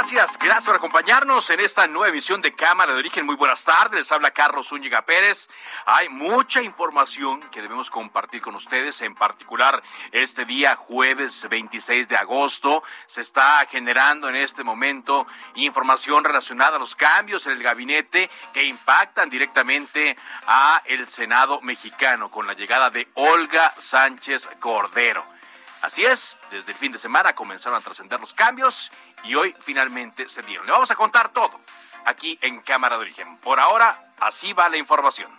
Gracias, gracias por acompañarnos en esta nueva emisión de Cámara de Origen. Muy buenas tardes, habla Carlos Zúñiga Pérez. Hay mucha información que debemos compartir con ustedes, en particular este día jueves 26 de agosto. Se está generando en este momento información relacionada a los cambios en el gabinete que impactan directamente a el Senado mexicano con la llegada de Olga Sánchez Cordero. Así es, desde el fin de semana comenzaron a trascender los cambios y hoy finalmente se dieron. Le vamos a contar todo aquí en Cámara de Origen. Por ahora, así va la información.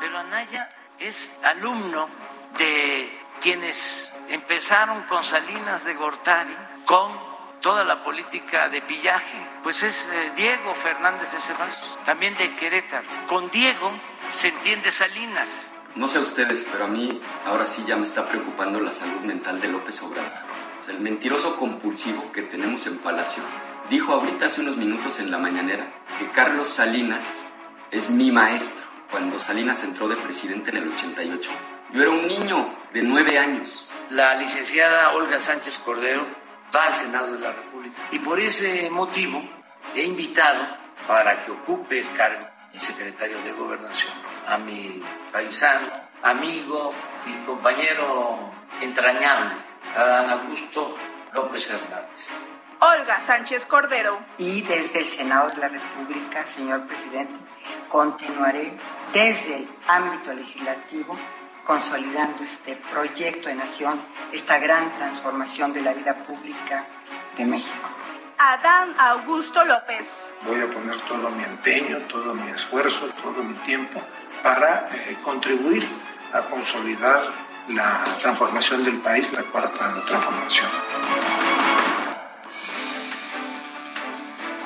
Pero Anaya es alumno de quienes empezaron con Salinas de Gortari, con toda la política de pillaje. Pues es eh, Diego Fernández de Ceballos, también de Querétaro. Con Diego se entiende Salinas no sé a ustedes, pero a mí ahora sí ya me está preocupando la salud mental de López Obrador. El mentiroso compulsivo que tenemos en Palacio dijo ahorita hace unos minutos en la mañanera que Carlos Salinas es mi maestro cuando Salinas entró de presidente en el 88. Yo era un niño de nueve años. La licenciada Olga Sánchez Cordero va al Senado de la República y por ese motivo he invitado para que ocupe el cargo de secretario de Gobernación a mi paisano, amigo y compañero entrañable, Adán Augusto López Hernández. Olga Sánchez Cordero. Y desde el Senado de la República, señor presidente, continuaré desde el ámbito legislativo consolidando este proyecto de nación, esta gran transformación de la vida pública de México. Adán Augusto López. Voy a poner todo mi empeño, todo mi esfuerzo, todo mi tiempo para eh, contribuir a consolidar la transformación del país, la cuarta transformación.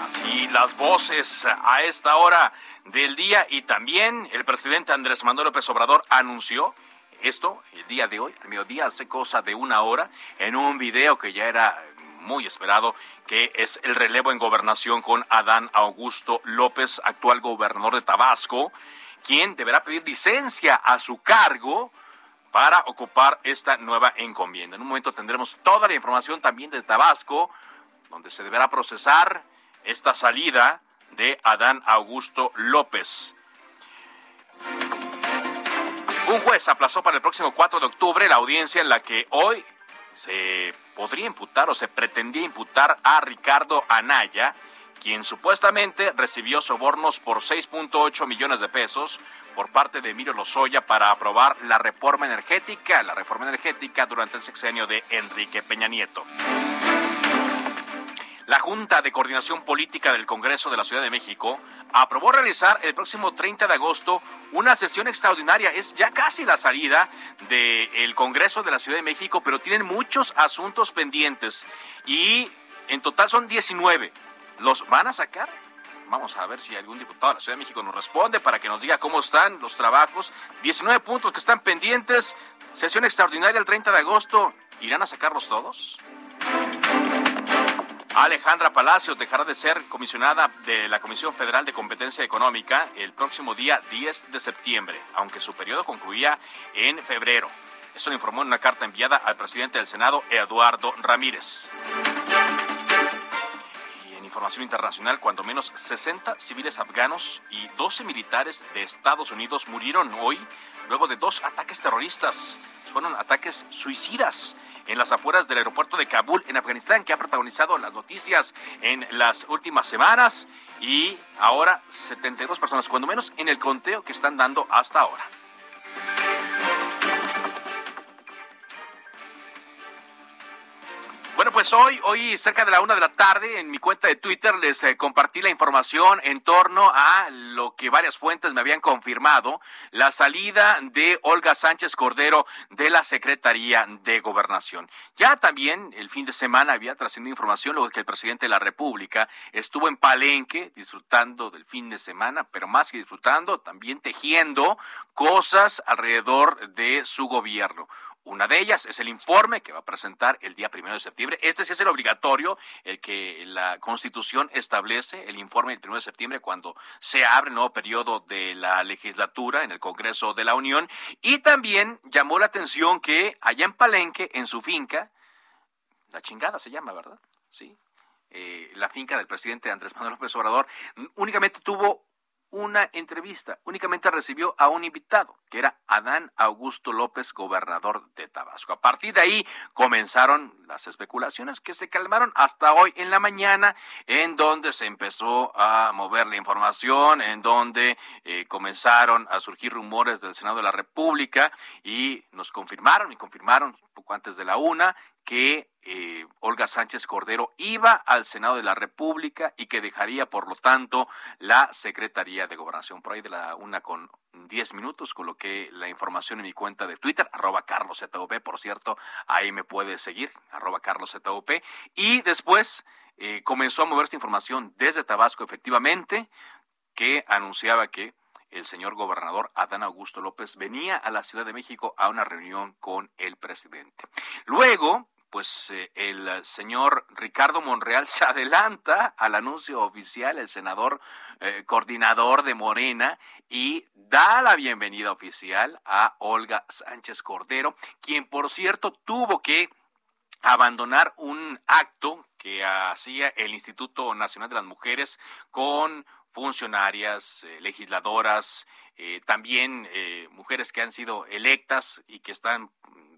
Así las voces a esta hora del día y también el presidente Andrés Manuel López Obrador anunció esto el día de hoy, el mediodía, hace cosa de una hora, en un video que ya era muy esperado, que es el relevo en gobernación con Adán Augusto López, actual gobernador de Tabasco, quien deberá pedir licencia a su cargo para ocupar esta nueva encomienda. En un momento tendremos toda la información también de Tabasco, donde se deberá procesar esta salida de Adán Augusto López. Un juez aplazó para el próximo 4 de octubre la audiencia en la que hoy se podría imputar o se pretendía imputar a Ricardo Anaya, quien supuestamente recibió sobornos por 6.8 millones de pesos por parte de Emilio Lozoya para aprobar la reforma energética, la reforma energética durante el sexenio de Enrique Peña Nieto. La Junta de Coordinación Política del Congreso de la Ciudad de México aprobó realizar el próximo 30 de agosto una sesión extraordinaria. Es ya casi la salida del Congreso de la Ciudad de México, pero tienen muchos asuntos pendientes y en total son 19. ¿Los van a sacar? Vamos a ver si algún diputado de la Ciudad de México nos responde para que nos diga cómo están los trabajos. 19 puntos que están pendientes. Sesión extraordinaria el 30 de agosto. ¿Irán a sacarlos todos? Alejandra Palacios dejará de ser comisionada de la Comisión Federal de Competencia Económica el próximo día 10 de septiembre, aunque su periodo concluía en febrero. Esto lo informó en una carta enviada al presidente del Senado, Eduardo Ramírez información internacional, cuando menos 60 civiles afganos y 12 militares de Estados Unidos murieron hoy luego de dos ataques terroristas. Fueron ataques suicidas en las afueras del aeropuerto de Kabul, en Afganistán, que ha protagonizado las noticias en las últimas semanas. Y ahora 72 personas, cuando menos en el conteo que están dando hasta ahora. Pues hoy, hoy cerca de la una de la tarde, en mi cuenta de Twitter les eh, compartí la información en torno a lo que varias fuentes me habían confirmado, la salida de Olga Sánchez Cordero de la Secretaría de Gobernación. Ya también el fin de semana había trascendido información luego que el presidente de la República estuvo en Palenque disfrutando del fin de semana, pero más que disfrutando, también tejiendo cosas alrededor de su gobierno. Una de ellas es el informe que va a presentar el día primero de septiembre. Este sí es el obligatorio, el que la Constitución establece, el informe del primero de septiembre, cuando se abre el nuevo periodo de la legislatura en el Congreso de la Unión. Y también llamó la atención que allá en Palenque, en su finca, la chingada se llama, ¿verdad? Sí. Eh, la finca del presidente Andrés Manuel López Obrador, únicamente tuvo una entrevista, únicamente recibió a un invitado, que era Adán Augusto López, gobernador de Tabasco. A partir de ahí comenzaron las especulaciones que se calmaron hasta hoy en la mañana, en donde se empezó a mover la información, en donde eh, comenzaron a surgir rumores del Senado de la República y nos confirmaron y confirmaron poco antes de la una que eh, Olga Sánchez Cordero iba al Senado de la República y que dejaría, por lo tanto, la Secretaría de Gobernación. Por ahí de la una con diez minutos coloqué la información en mi cuenta de Twitter, arroba carlosZOP, por cierto, ahí me puede seguir, arroba carlosZOP. Y después eh, comenzó a mover esta información desde Tabasco, efectivamente, que anunciaba que el señor gobernador Adán Augusto López venía a la Ciudad de México a una reunión con el presidente. Luego, pues eh, el señor Ricardo Monreal se adelanta al anuncio oficial, el senador eh, coordinador de Morena, y da la bienvenida oficial a Olga Sánchez Cordero, quien por cierto tuvo que abandonar un acto que hacía el Instituto Nacional de las Mujeres con funcionarias, eh, legisladoras, también mujeres que han sido electas y que están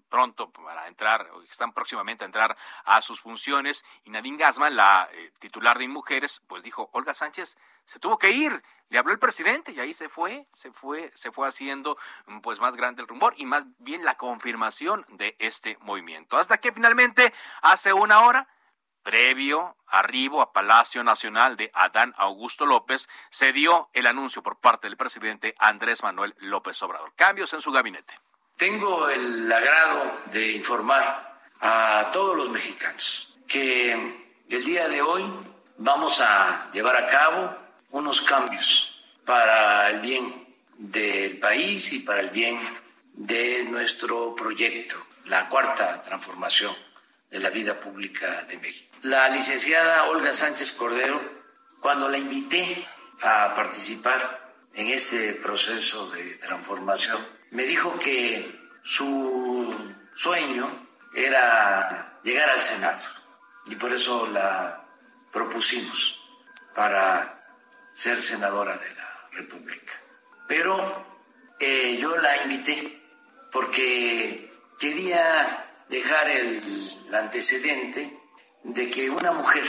pronto para entrar, o están próximamente a entrar a sus funciones. Y Nadine Gasman, la eh, titular de Inmujeres, pues dijo, Olga Sánchez se tuvo que ir, le habló el presidente y ahí se fue, se fue, se fue haciendo mm, pues más grande el rumor y más bien la confirmación de este movimiento. Hasta que finalmente, hace una hora, previo arribo a Palacio Nacional de Adán Augusto López, se dio el anuncio por parte del presidente Andrés Manuel López Obrador. Cambios en su gabinete. Tengo el agrado de informar a todos los mexicanos que el día de hoy vamos a llevar a cabo unos cambios para el bien del país y para el bien de nuestro proyecto, la cuarta transformación de la vida pública de México. La licenciada Olga Sánchez Cordero, cuando la invité a participar en este proceso de transformación, me dijo que su sueño era llegar al Senado y por eso la propusimos para ser senadora de la República. Pero eh, yo la invité porque quería dejar el antecedente de que una mujer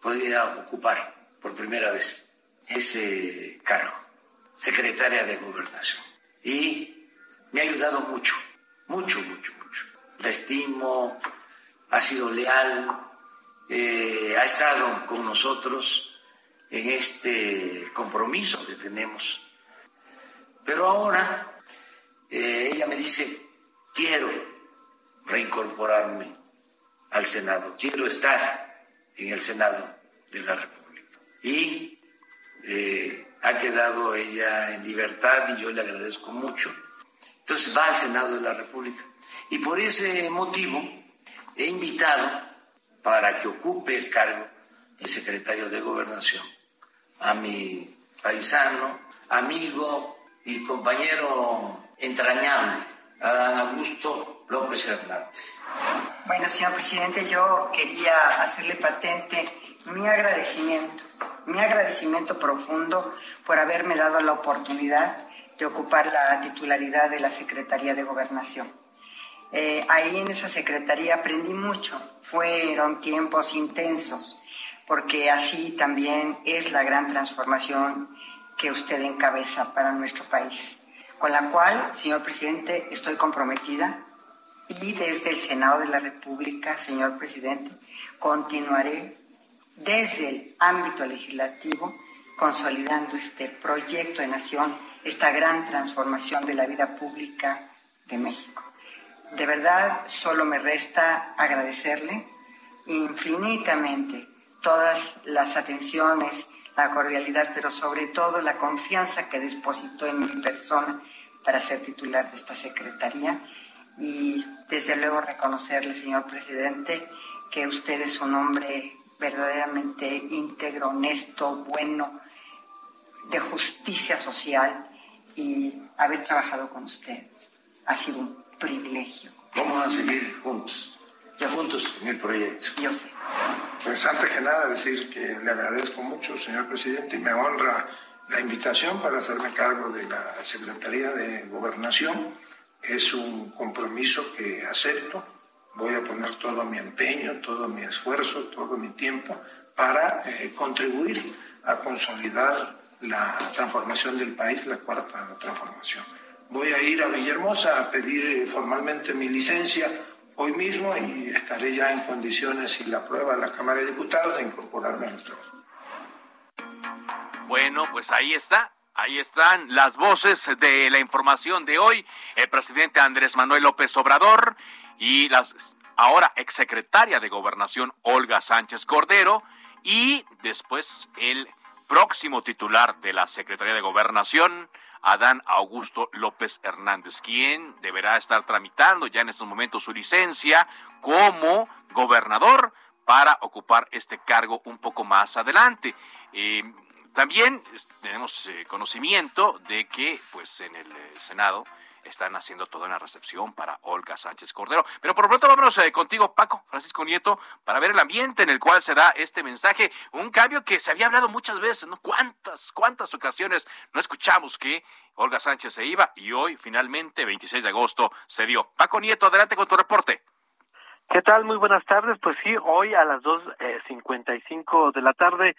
podía ocupar por primera vez ese cargo, secretaria de gobernación y me ha ayudado mucho, mucho, mucho, mucho. La estimo, ha sido leal, eh, ha estado con nosotros en este compromiso que tenemos. Pero ahora eh, ella me dice, quiero reincorporarme al Senado, quiero estar en el Senado de la República. Y eh, ha quedado ella en libertad y yo le agradezco mucho. Entonces va al Senado de la República. Y por ese motivo he invitado para que ocupe el cargo de secretario de gobernación a mi paisano, amigo y compañero entrañable, Adán Augusto López Hernández. Bueno, señor presidente, yo quería hacerle patente mi agradecimiento, mi agradecimiento profundo por haberme dado la oportunidad de ocupar la titularidad de la Secretaría de Gobernación. Eh, ahí en esa secretaría aprendí mucho, fueron tiempos intensos, porque así también es la gran transformación que usted encabeza para nuestro país, con la cual, señor presidente, estoy comprometida y desde el Senado de la República, señor presidente, continuaré desde el ámbito legislativo consolidando este proyecto de nación, esta gran transformación de la vida pública de México. De verdad, solo me resta agradecerle infinitamente todas las atenciones, la cordialidad, pero sobre todo la confianza que depositó en mi persona para ser titular de esta secretaría y desde luego reconocerle, señor presidente, que usted es un hombre verdaderamente íntegro, honesto, bueno, de justicia social y haber trabajado con usted ha sido un privilegio. Vamos a seguir juntos, ya juntos en el proyecto. Yo sé. Pues antes que nada decir que le agradezco mucho, señor presidente, y me honra la invitación para hacerme cargo de la Secretaría de Gobernación. Es un compromiso que acepto. Voy a poner todo mi empeño, todo mi esfuerzo, todo mi tiempo para eh, contribuir a consolidar la transformación del país, la cuarta transformación. Voy a ir a Villahermosa a pedir formalmente mi licencia hoy mismo y estaré ya en condiciones, si la aprueba la Cámara de Diputados, de incorporarme al trabajo. Bueno, pues ahí está. Ahí están las voces de la información de hoy. El presidente Andrés Manuel López Obrador y las ahora exsecretaria de Gobernación Olga Sánchez Cordero y después el próximo titular de la Secretaría de Gobernación, Adán Augusto López Hernández, quien deberá estar tramitando ya en estos momentos su licencia como gobernador para ocupar este cargo un poco más adelante. Eh, también tenemos eh, conocimiento de que pues en el eh, Senado están haciendo toda una recepción para Olga Sánchez Cordero. Pero por lo pronto vámonos eh, contigo, Paco, Francisco Nieto, para ver el ambiente en el cual se da este mensaje. Un cambio que se había hablado muchas veces, ¿no? ¿Cuántas, cuántas ocasiones no escuchamos que Olga Sánchez se iba y hoy finalmente, 26 de agosto, se dio? Paco Nieto, adelante con tu reporte. ¿Qué tal? Muy buenas tardes. Pues sí, hoy a las 2.55 eh, de la tarde,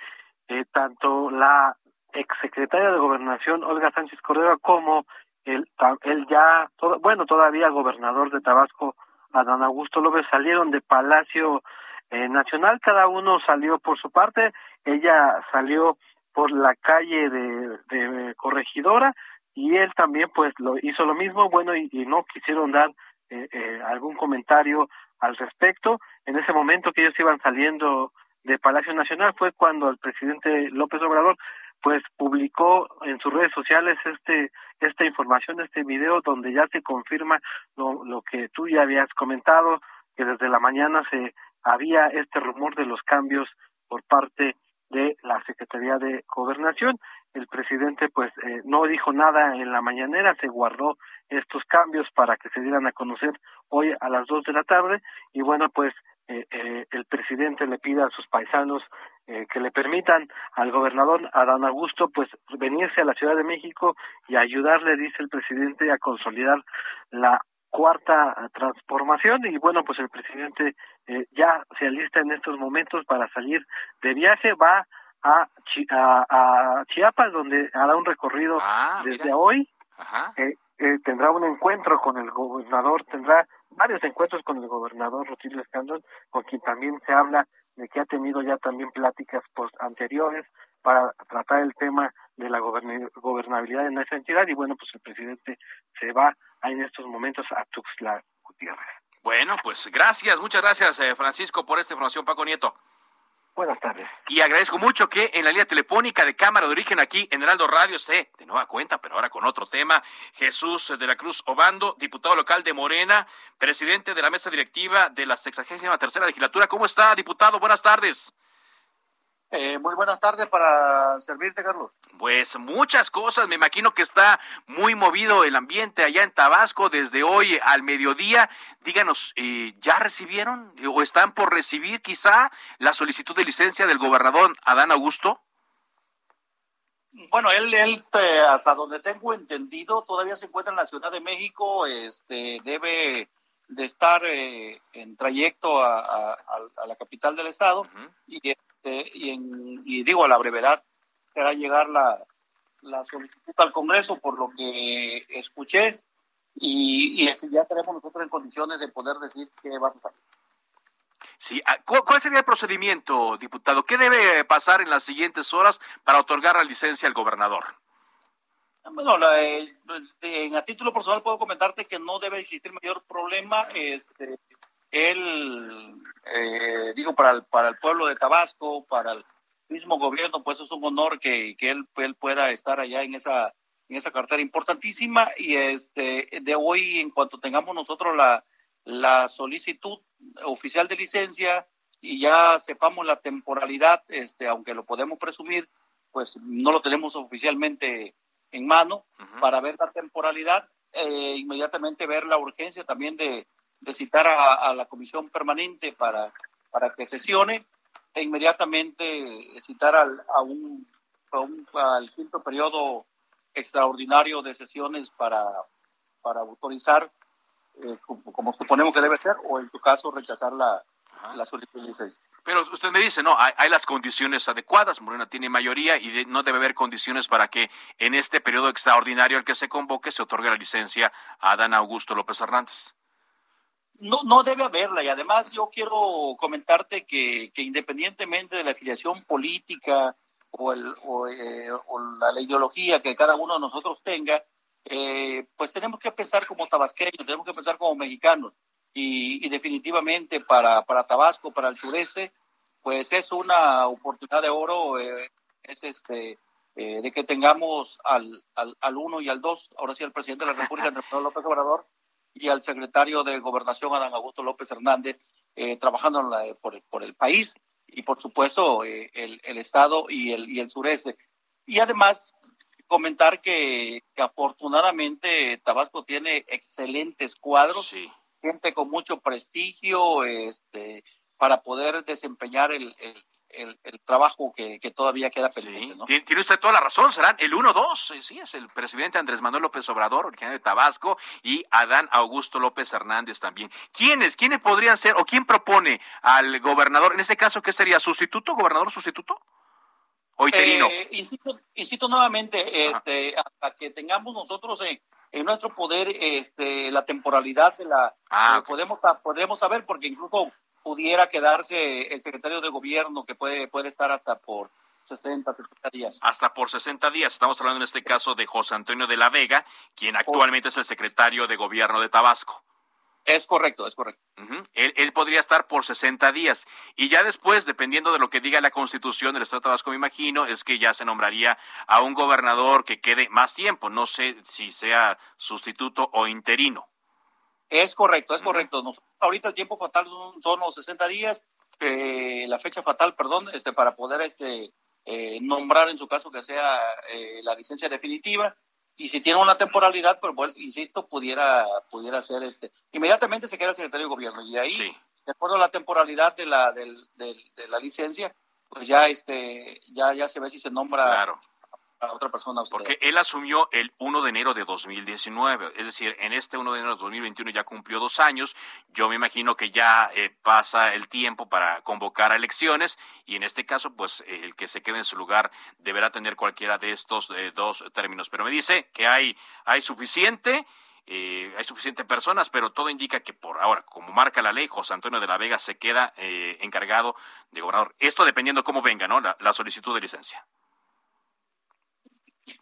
eh, tanto la exsecretaria de Gobernación, Olga Sánchez Cordero, como el, el ya, bueno, todavía gobernador de Tabasco, Adán Augusto López, salieron de Palacio eh, Nacional, cada uno salió por su parte, ella salió por la calle de, de Corregidora y él también pues lo hizo lo mismo, bueno, y, no quisieron dar eh, eh, algún comentario al respecto. En ese momento que ellos iban saliendo de Palacio Nacional fue cuando el presidente López Obrador pues publicó en sus redes sociales este esta información, este video donde ya se confirma lo, lo que tú ya habías comentado, que desde la mañana se había este rumor de los cambios por parte de la Secretaría de Gobernación. El presidente pues eh, no dijo nada en la mañanera, se guardó estos cambios para que se dieran a conocer hoy a las dos de la tarde y bueno pues eh, eh, el presidente le pide a sus paisanos eh, que le permitan al gobernador Adán Augusto pues venirse a la Ciudad de México y ayudarle, dice el presidente, a consolidar la cuarta transformación. Y bueno pues el presidente eh, ya se alista en estos momentos para salir de viaje. Va a, a, Chiapas donde hará un recorrido ah, desde hoy. Eh, tendrá un encuentro con el gobernador tendrá varios encuentros con el gobernador Rutilio Escandón, con quien también se habla de que ha tenido ya también pláticas post anteriores para tratar el tema de la gobernabilidad en esa entidad y bueno, pues el presidente se va en estos momentos a Tuxtla Gutiérrez. Bueno, pues gracias, muchas gracias eh, Francisco por esta información, Paco Nieto. Buenas tardes. Y agradezco mucho que en la línea telefónica de Cámara de Origen aquí en Heraldo Radio esté de nueva cuenta, pero ahora con otro tema, Jesús de la Cruz Obando, diputado local de Morena, presidente de la mesa directiva de la 63 tercera legislatura. ¿Cómo está, diputado? Buenas tardes. Eh, muy buenas tardes para servirte, Carlos. Pues muchas cosas, me imagino que está muy movido el ambiente allá en Tabasco desde hoy al mediodía. Díganos, eh, ¿ya recibieron o están por recibir quizá la solicitud de licencia del gobernador Adán Augusto? Bueno, él, él eh, hasta donde tengo entendido, todavía se encuentra en la Ciudad de México, este, debe de estar en trayecto a, la capital del estado y este, y, en, y digo a la brevedad será llegar la, la solicitud al Congreso por lo que escuché y, y ya estaremos nosotros en condiciones de poder decir qué va a pasar. Sí, ah, ¿cuál sería el procedimiento, diputado? ¿Qué debe pasar en las siguientes horas para otorgar la licencia al gobernador? Bueno, eh, en, a título personal puedo comentarte que no debe existir mayor problema. Este, él, eh, digo, para el, para el pueblo de Tabasco, para el mismo gobierno, pues es un honor que, que él, él pueda estar allá en esa, en esa cartera importantísima y este de hoy, en cuanto tengamos nosotros la, la solicitud oficial de licencia y ya sepamos la temporalidad, este, aunque lo podemos presumir, pues no lo tenemos oficialmente en mano para ver la temporalidad, eh, inmediatamente ver la urgencia también de, de citar a, la comisión permanente para, para que sesione e inmediatamente citar al, a un, al quinto periodo extraordinario de sesiones para, para autorizar, eh, como, suponemos que debe ser, o en su caso rechazar la, la solicitud de licencia. Pero usted me dice, no, hay, las condiciones adecuadas, Morena tiene mayoría y no debe haber condiciones para que en este periodo extraordinario al que se convoque se otorgue la licencia a Adán Augusto López Hernández. No, no debe haberla y además yo quiero comentarte que, que independientemente de la afiliación política o, el, o, eh, la, ideología que cada uno de nosotros tenga, eh, pues tenemos que pensar como tabasqueños, tenemos que pensar como mexicanos y, y definitivamente para, para Tabasco, para el sureste, pues es una oportunidad de oro, eh, es este de que tengamos al, al, al uno y al dos, ahora sí al presidente de la República, Andrés López Obrador, y al secretario de Gobernación, Adán Augusto López Hernández, eh, trabajando por, por, el país y, por supuesto, eh, el, el, Estado y el, y el sureste. Y además, comentar que, afortunadamente Tabasco tiene excelentes cuadros, gente con mucho prestigio este, para poder desempeñar el, el, trabajo que, todavía queda pendiente. ¿no? Tiene usted toda la razón, serán el 1-2, eh, sí, es el presidente Andrés Manuel López Obrador, originario de Tabasco, y Adán Augusto López Hernández también. ¿Quiénes? ¿Quiénes podrían ser o quién propone al gobernador? En este caso, ¿qué sería? ¿Sustituto? ¿Gobernador sustituto? ¿O interino? Eh, insisto, nuevamente, este, hasta que tengamos nosotros en, nuestro poder este, la temporalidad de la... Ah, eh, podemos, podemos saber, porque incluso pudiera quedarse el secretario de gobierno, que puede, puede estar hasta por 60, 70 días. Hasta por 60 días. Estamos hablando en este caso de José Antonio de la Vega, quien actualmente es el secretario de gobierno de Tabasco. Es correcto, es correcto. él, podría estar por 60 días. Y ya después, dependiendo de lo que diga la constitución del Estado de Tabasco, me imagino, es que ya se nombraría a un gobernador que quede más tiempo. No sé si sea sustituto o interino. Es correcto, es correcto. ahorita el tiempo fatal son, los 60 días, eh, la fecha fatal, perdón, este, para poder este, eh, nombrar en su caso que sea eh, la licencia definitiva. Y si tiene una temporalidad, pues bueno, insisto, pudiera, pudiera ser este. Inmediatamente se queda el secretario de gobierno. Y de ahí, de acuerdo a la temporalidad de la, de la licencia, pues ya este, ya, ya se ve si se nombra claro Porque él asumió el 1 de enero de 2019, es decir, en este 1 de enero de 2021 ya cumplió dos años. Yo me imagino que ya eh, pasa el tiempo para convocar a elecciones y en este caso, pues el que se quede en su lugar deberá tener cualquiera de estos eh, dos términos. Pero me dice que hay, hay suficiente. Eh, hay suficientes personas, pero todo indica que por ahora, como marca la ley, José Antonio de la Vega se queda encargado de gobernador. Esto dependiendo cómo venga, ¿no? la solicitud de licencia.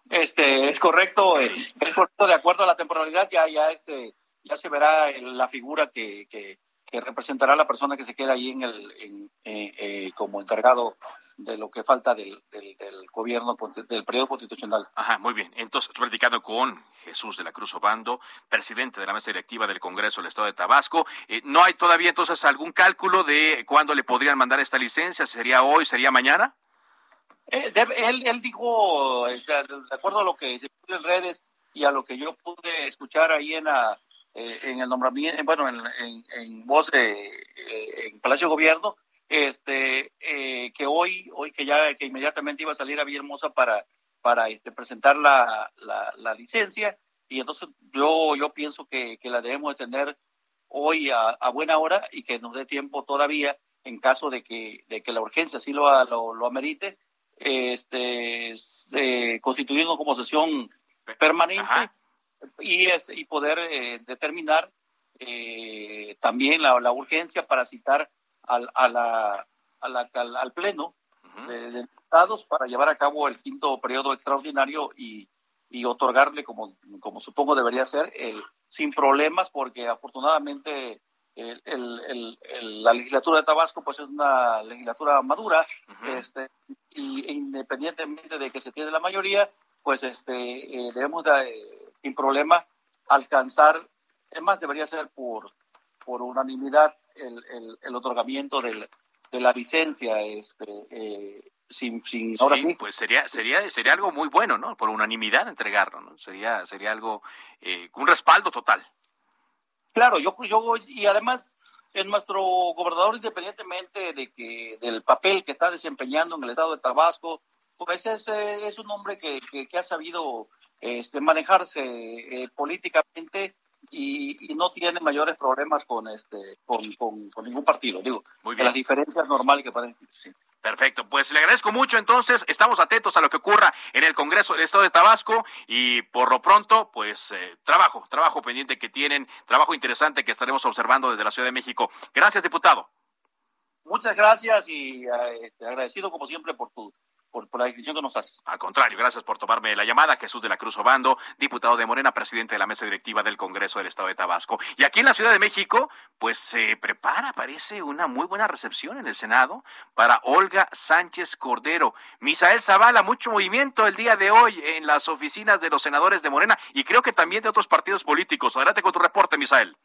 Este, es correcto, eh, es correcto, de acuerdo a la temporalidad, ya, ya, este, ya se verá la figura que, que, representará la persona que se queda ahí en el, en, eh, eh, como encargado de lo que falta del, del, gobierno, del periodo constitucional. Ajá, muy bien. Entonces, estoy platicando con Jesús de la Cruz Obando, presidente de la mesa directiva del Congreso del Estado de Tabasco. ¿No hay todavía entonces algún cálculo de cuándo le podrían mandar esta licencia? ¿Sería hoy? ¿Sería mañana? Eh, él, él dijo, eh, de acuerdo a lo que se puso en redes y a lo que yo pude escuchar ahí en la, eh, en el nombramiento, bueno, en, en, voz de en Palacio Gobierno, este, que hoy, hoy que ya, que inmediatamente iba a salir a Villahermosa para, para este, presentar la, la, licencia, y entonces yo, yo pienso que, que la debemos de tener hoy a, a, buena hora y que nos dé tiempo todavía en caso de que, de que la urgencia sí lo, lo, lo amerite, este, eh, constituirnos como sesión permanente y, y poder eh, determinar eh, también la, la, urgencia para citar al, a la, al, al, Pleno de, diputados para llevar a cabo el quinto periodo extraordinario y, y otorgarle, como, como supongo debería ser, el, sin problemas, porque afortunadamente el, la legislatura de Tabasco pues es una legislatura madura este, y independientemente de que se tiene la mayoría pues este eh, debemos de, eh, sin problema alcanzar es más debería ser por por unanimidad el, el, otorgamiento del, de la licencia este eh, sin, sin ahora sí, pues sería sería sería algo muy bueno no por unanimidad entregarlo no sería sería algo un respaldo total Claro, yo, yo y además es nuestro gobernador, independientemente de que del papel que está desempeñando en el estado de Tabasco, pues es, eh, es un hombre que, que, ha sabido este, manejarse eh, políticamente y, no tiene mayores problemas con este con, con, ningún partido, digo, Muy bien. las diferencias normales que pueden existir. Perfecto, pues le agradezco mucho. Entonces, estamos atentos a lo que ocurra en el Congreso del Estado de Tabasco y por lo pronto, pues eh, trabajo, trabajo pendiente que tienen, trabajo interesante que estaremos observando desde la Ciudad de México. Gracias, diputado. Muchas gracias y eh, agradecido como siempre por tu por, la descripción que nos haces. Al contrario, gracias por tomarme la llamada. Jesús de la Cruz Obando, diputado de Morena, presidente de la mesa directiva del Congreso del Estado de Tabasco. Y aquí en la Ciudad de México, pues se prepara, parece, una muy buena recepción en el Senado para Olga Sánchez Cordero. Misael Zavala, mucho movimiento el día de hoy en las oficinas de los senadores de Morena y creo que también de otros partidos políticos. Adelante con tu reporte, Misael.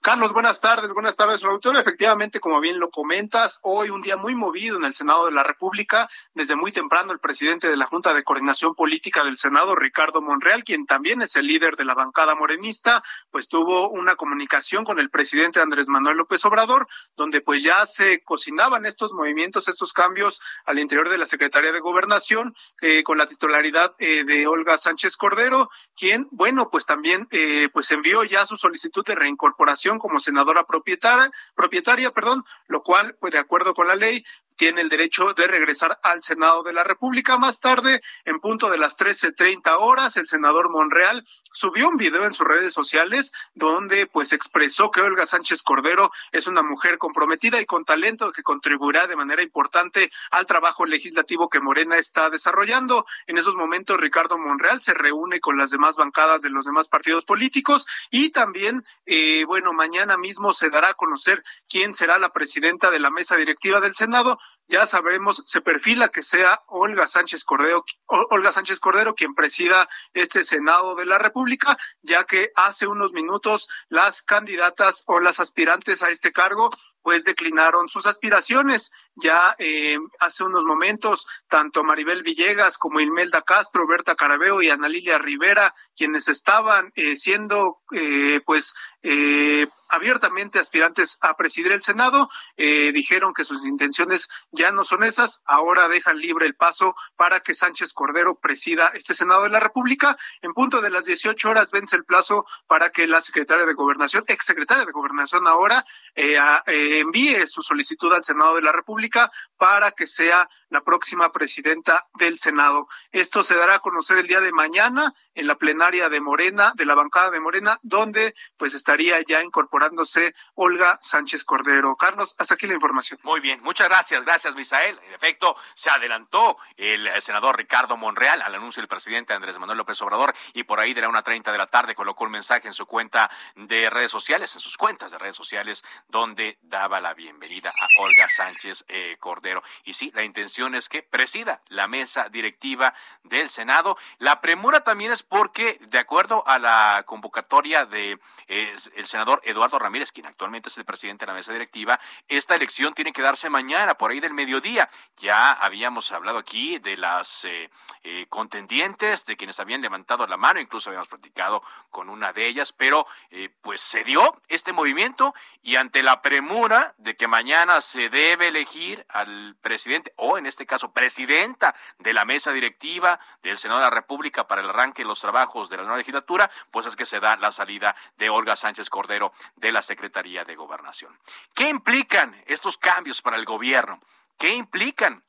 Carlos, buenas tardes, buenas tardes, productor. Efectivamente, como bien lo comentas, hoy un día muy movido en el Senado de la República. Desde muy temprano, el presidente de la Junta de Coordinación Política del Senado, Ricardo Monreal, quien también es el líder de la bancada morenista, pues tuvo una comunicación con el presidente Andrés Manuel López Obrador, donde pues ya se cocinaban estos movimientos, estos cambios al interior de la Secretaría de Gobernación, eh, con la titularidad eh, de Olga Sánchez Cordero, quien, bueno, pues también eh, pues envió ya su solicitud de reincorporación como senadora propietaria, propietaria, perdón, lo cual, pues de acuerdo con la ley, tiene el derecho de regresar al Senado de la República. Más tarde, en punto de las 13.30 horas, el senador Monreal subió un video en sus redes sociales donde pues expresó que Olga Sánchez Cordero es una mujer comprometida y con talento que contribuirá de manera importante al trabajo legislativo que Morena está desarrollando. En esos momentos Ricardo Monreal se reúne con las demás bancadas de los demás partidos políticos y también, eh, bueno, mañana mismo se dará a conocer quién será la presidenta de la mesa directiva del Senado ya sabremos, se perfila que sea Olga Sánchez Cordero, Olga Sánchez Cordero quien presida este Senado de la República, ya que hace unos minutos las candidatas o las aspirantes a este cargo pues declinaron sus aspiraciones. Ya eh, hace unos momentos, tanto Maribel Villegas como Imelda Castro, Berta Carabeo y Ana Lilia Rivera, quienes estaban eh, siendo eh, pues eh, abiertamente aspirantes a presidir el Senado, eh, dijeron que sus intenciones ya no son esas, ahora dejan libre el paso para que Sánchez Cordero presida este Senado de la República. En punto de las 18 horas vence el plazo para que la secretaria de Gobernación, exsecretaria de Gobernación ahora, eh, envíe su solicitud al Senado de la República para que sea la próxima presidenta del Senado. Esto se dará a conocer el día de mañana en la plenaria de Morena, de la bancada de Morena, donde pues estaría ya incorporándose Olga Sánchez Cordero. Carlos, hasta aquí la información. Muy bien, muchas gracias, gracias Misael. En efecto, se adelantó el senador Ricardo Monreal al anuncio del presidente Andrés Manuel López Obrador y por ahí de la una treinta de la tarde colocó un mensaje en su cuenta de redes sociales, en sus cuentas de redes sociales, donde daba la bienvenida a Olga Sánchez eh, Cordero. Y sí, la intención que presida la mesa directiva del Senado. La premura también es porque, de acuerdo a la convocatoria de el senador Eduardo Ramírez, quien actualmente es el presidente de la mesa directiva, esta elección tiene que darse mañana, por ahí del mediodía. Ya habíamos hablado aquí de las eh, eh, contendientes, de quienes habían levantado la mano, incluso habíamos platicado con una de ellas, pero eh, pues se dio este movimiento y ante la premura de que mañana se debe elegir al presidente, o en este caso presidenta de la mesa directiva del Senado de la República para el arranque de los trabajos de la nueva legislatura, pues es que se da la salida de Olga Sánchez Cordero de la Secretaría de Gobernación. ¿Qué implican estos cambios para el gobierno? ¿Qué implican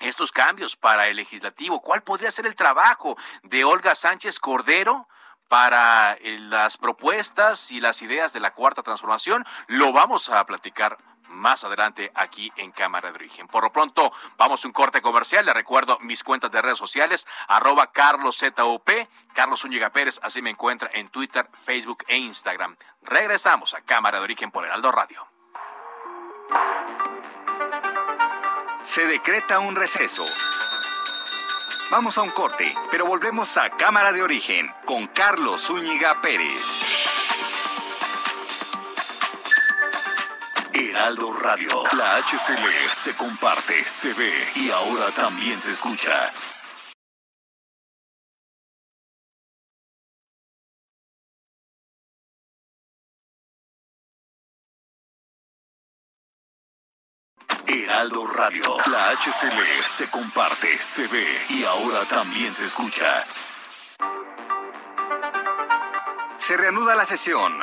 estos cambios para el legislativo? ¿Cuál podría ser el trabajo de Olga Sánchez Cordero? para eh, las propuestas y las ideas de la cuarta transformación. Lo vamos a platicar más adelante aquí en Cámara de Origen. Por lo pronto, vamos a un corte comercial. Le recuerdo mis cuentas de redes sociales, arroba carloszup, Carlos Úñiga Pérez, así me encuentra en Twitter, Facebook e Instagram. Regresamos a Cámara de Origen por Heraldo Radio. Se decreta un receso. Vamos a un corte, pero volvemos a Cámara de Origen con Carlos Zúñiga Pérez. Heraldo Radio, la HCL se comparte, se ve y ahora también se escucha. Heraldo Radio. La HCL se comparte, se ve y ahora también se escucha. Se reanuda la sesión.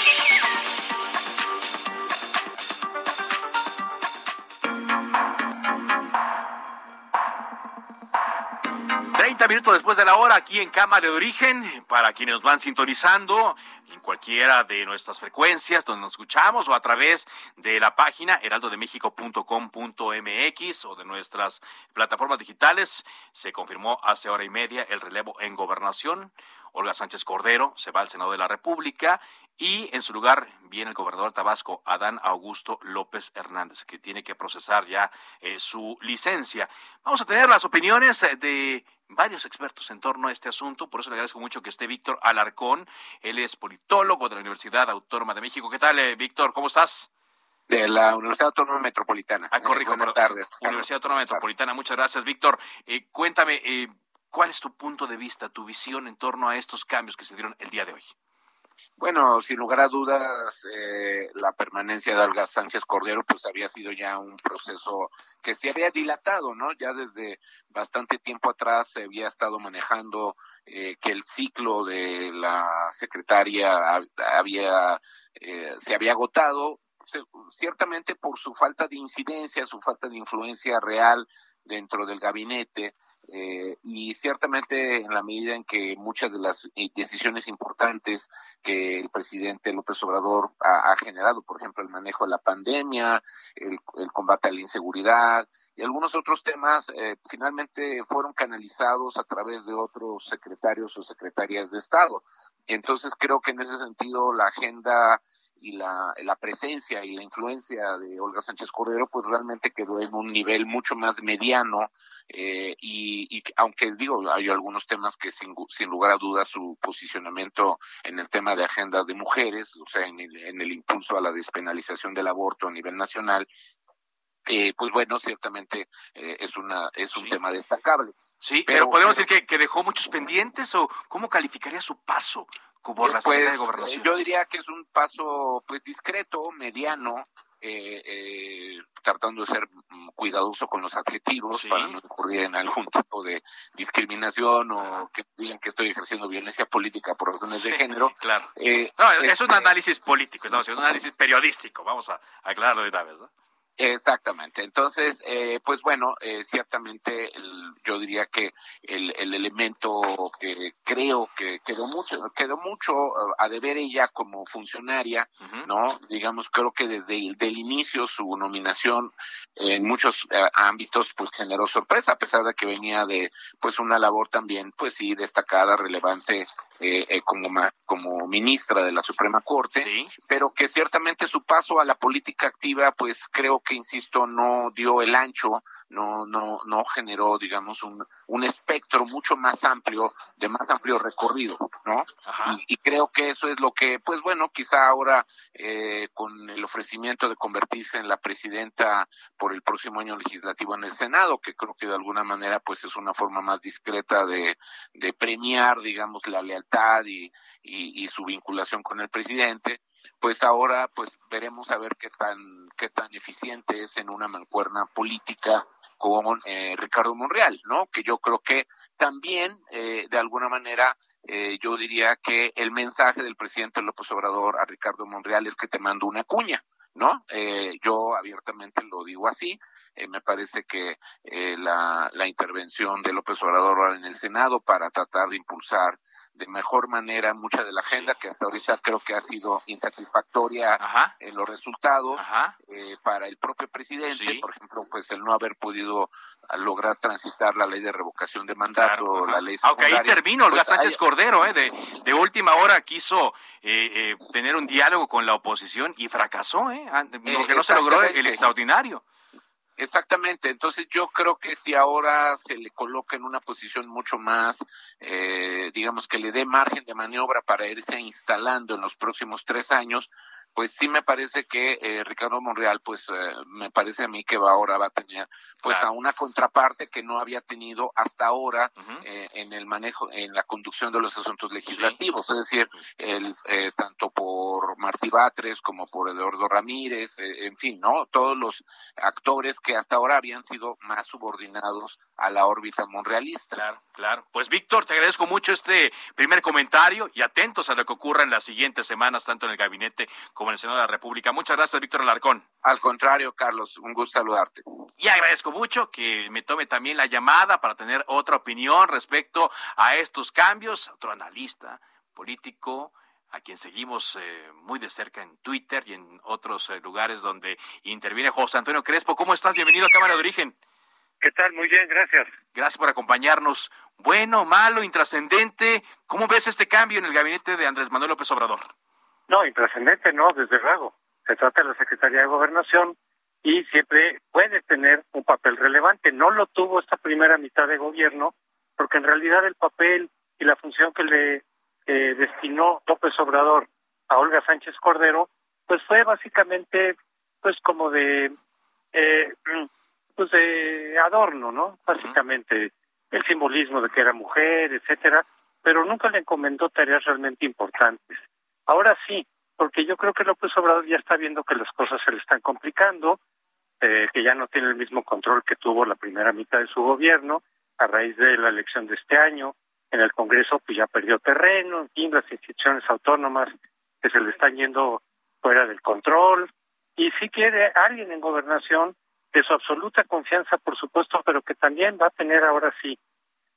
Minutos después de la hora, aquí en Cámara de Origen, para quienes nos van sintonizando en cualquiera de nuestras frecuencias donde nos escuchamos o a través de la página heraldodemexico.com.mx o de nuestras plataformas digitales, se confirmó hace hora y media el relevo en gobernación. Olga Sánchez Cordero se va al Senado de la República y en su lugar viene el gobernador de Tabasco, Adán Augusto López Hernández, que tiene que procesar ya eh, su licencia. Vamos a tener las opiniones eh, de varios expertos en torno a este asunto, por eso le agradezco mucho que esté Víctor Alarcón, él es politólogo de la Universidad Autónoma de México. ¿Qué tal, eh, Víctor? ¿Cómo estás? De la Universidad Autónoma Metropolitana. Ah, corrijo, buenas tardes. Universidad Autónoma Metropolitana, muchas gracias, Víctor. cuéntame, ¿cuál es tu punto de vista, tu visión en torno a estos cambios que se dieron el día de hoy? Bueno, sin lugar a dudas, eh, la permanencia de Olga Sánchez Cordero pues había sido ya un proceso que se había dilatado, ¿no? Ya desde bastante tiempo atrás se había estado manejando eh, que el ciclo de la secretaria había eh, se había agotado, ciertamente por su falta de incidencia, su falta de influencia real dentro del gabinete eh, y ciertamente en la medida en que muchas de las eh, decisiones importantes que el presidente López Obrador ha, generado, por ejemplo, el manejo de la pandemia, el, combate a la inseguridad y algunos otros temas, eh, finalmente fueron canalizados a través de otros secretarios o secretarias de Estado. Entonces creo que en ese sentido la agenda y la, la, presencia y la influencia de Olga Sánchez Cordero, pues realmente quedó en un nivel mucho más mediano eh, y, aunque digo, hay algunos temas que sin, sin lugar a dudas su posicionamiento en el tema de agenda de mujeres, o sea, en el, en el impulso a la despenalización del aborto a nivel nacional, eh, pues bueno, ciertamente eh, es una es un tema destacable. Sí, pero, podemos decir que, que, dejó muchos pendientes o cómo calificaría su paso como la Secretaría de Gobernación. Yo diría que es un paso pues discreto, mediano, eh, eh, tratando de ser mm, cuidadoso con los adjetivos para no ocurrir en algún tipo de discriminación o que digan que estoy ejerciendo violencia política por razones de género. Claro. Eh, es un este análisis político, estamos haciendo un análisis periodístico, vamos a aclararlo de una vez, ¿no? Exactamente. Entonces, eh, pues bueno, eh, ciertamente yo diría que el, el, elemento que creo que quedó mucho, quedó mucho eh, a deber ella como funcionaria, ¿no? Digamos, creo que desde el del inicio su nominación en muchos ámbitos pues generó sorpresa, a pesar de que venía de pues una labor también, pues sí, destacada, relevante como, como ministra de la Suprema Corte, pero que ciertamente su paso a la política activa, pues creo que insisto, no dio el ancho, no, no, no generó, digamos, un, un espectro mucho más amplio, de más amplio recorrido, ¿no? Y, creo que eso es lo que, pues bueno, quizá ahora eh, con el ofrecimiento de convertirse en la presidenta por el próximo año legislativo en el Senado, que creo que de alguna manera, pues es una forma más discreta de, de premiar, digamos, la lealtad y, y, y su vinculación con el presidente, pues ahora pues veremos a ver qué tan qué tan eficiente es en una mancuerna política con eh, Ricardo Monreal, ¿no? Que yo creo que también eh, de alguna manera eh, yo diría que el mensaje del presidente López Obrador a Ricardo Monreal es que te mando una cuña, ¿no? yo abiertamente lo digo así. me parece que la, la intervención de López Obrador en el Senado para tratar de impulsar de mejor manera mucha de la agenda que hasta ahorita creo que ha sido insatisfactoria en los resultados eh, para el propio presidente, por ejemplo, pues el no haber podido lograr transitar la ley de revocación de mandato, la ley Aunque ahí terminó Olga pues, Sánchez Cordero, eh, de, de, última hora quiso eh, eh, tener un diálogo con la oposición y fracasó, eh, porque no se logró el extraordinario. Exactamente, entonces yo creo que si ahora se le coloca en una posición mucho más, eh, digamos que le dé margen de maniobra para irse instalando en los próximos tres años, pues sí me parece que eh, Ricardo Monreal, pues eh, me parece a mí que va ahora va a tener pues a una contraparte que no había tenido hasta ahora eh, en el manejo, en la conducción de los asuntos legislativos, es decir, el, tanto por Martí Batres como por Eduardo Ramírez, en fin, ¿no? Todos los actores que hasta ahora habían sido más subordinados a la órbita monrealista. Claro, claro. Pues Víctor, te agradezco mucho este primer comentario y atentos a lo que ocurra en las siguientes semanas, tanto en el gabinete como en el Senado de la República. Muchas gracias, Víctor Alarcón. Al contrario, Carlos, un gusto saludarte. Y agradezco mucho que me tome también la llamada para tener otra opinión respecto a estos cambios. Otro analista político a quien seguimos eh, muy de cerca en Twitter y en otros eh, lugares donde interviene José Antonio Crespo. ¿Cómo estás? Bienvenido a Cámara de Origen. ¿Qué tal? Muy bien, gracias. Gracias por acompañarnos. Bueno, malo, intrascendente. ¿Cómo ves este cambio en el gabinete de Andrés Manuel López Obrador? No, intrascendente no, desde luego. Se trata de la Secretaría de Gobernación y siempre puede tener un papel relevante. No lo tuvo esta primera mitad de gobierno porque en realidad el papel y la función que le destinó López Obrador a Olga Sánchez Cordero, pues fue básicamente pues como de eh, pues de adorno, ¿no? Básicamente el simbolismo de que era mujer, etcétera, pero nunca le encomendó tareas realmente importantes. Ahora sí, porque yo creo que López Obrador ya está viendo que las cosas se le están complicando, eh, que ya no tiene el mismo control que tuvo la primera mitad de su gobierno a raíz de la elección de este año. En el Congreso pues ya perdió terreno, en fin, las instituciones autónomas que se le están yendo fuera del control. Y sí quiere alguien en gobernación de su absoluta confianza, por supuesto, pero que también va a tener ahora sí,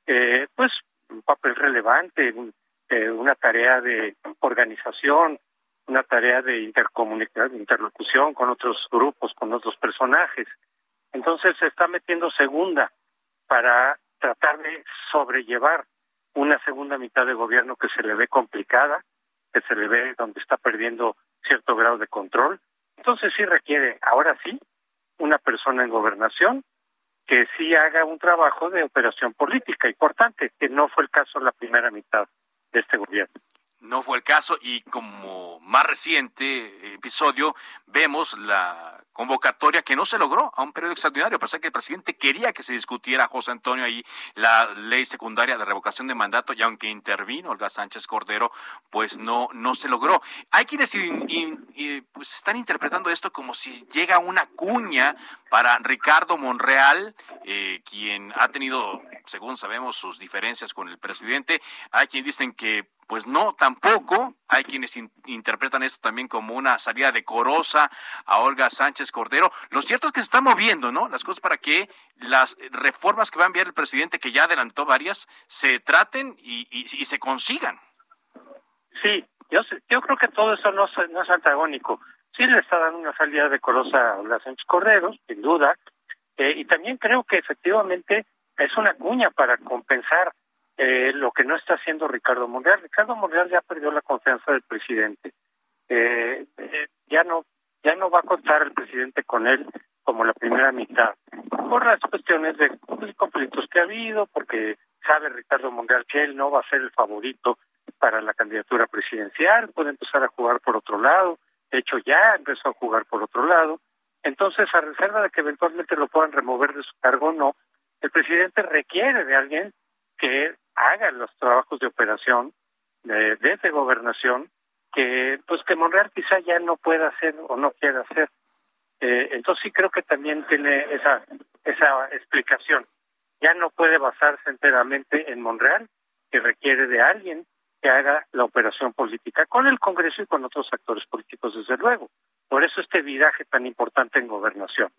eh, pues, un papel relevante, un, eh, una tarea de organización, una tarea de intercomunicación, interlocución con otros grupos, con otros personajes. Entonces se está metiendo segunda para tratar de sobrellevar una segunda mitad de gobierno que se le ve complicada, que se le ve donde está perdiendo cierto grado de control. Entonces sí requiere, ahora sí, una persona en gobernación que sí haga un trabajo de operación política importante, que no fue el caso la primera mitad este gobierno. No fue el caso y como más reciente episodio vemos la convocatoria que no se logró a un periodo extraordinario, a que el presidente quería que se discutiera, José Antonio, ahí la ley secundaria de revocación de mandato y aunque intervino Olga Sánchez Cordero, pues no, no se logró. Hay quienes pues están interpretando esto como si llega una cuña para Ricardo Monreal, eh, quien ha tenido, según sabemos, sus diferencias con el presidente. Hay quienes dicen que pues no, tampoco. Hay quienes interpretan esto también como una salida decorosa a Olga Sánchez Cordero. Lo cierto es que se están moviendo, ¿no? Las cosas para que las reformas que va a enviar el presidente, que ya adelantó varias, se traten y, y, se consigan. Sí, yo, yo creo que todo eso no, no es antagónico. Sí le está dando una salida decorosa a las Sánchez Cordero, sin duda, eh, y también creo que efectivamente es una cuña para compensar eh, lo que no está haciendo Ricardo Monreal. Ricardo Monreal ya perdió la confianza del presidente. Eh, eh, ya no ya no va a contar el presidente con él como la primera mitad por las cuestiones de pues, conflictos que ha habido, porque sabe Ricardo Monreal que él no va a ser el favorito para la candidatura presidencial, puede empezar a jugar por otro lado, de hecho ya empezó a jugar por otro lado, entonces a reserva de que eventualmente lo puedan remover de su cargo no, el presidente requiere de alguien que haga los trabajos de operación de, desde gobernación que pues que Monreal quizá ya no pueda hacer o no quiera hacer. Eh, entonces sí creo que también tiene esa esa explicación. Ya no puede basarse enteramente en Monreal, que requiere de alguien que haga la operación política con el Congreso y con otros actores políticos, desde luego. Por eso este viraje tan importante en gobernación.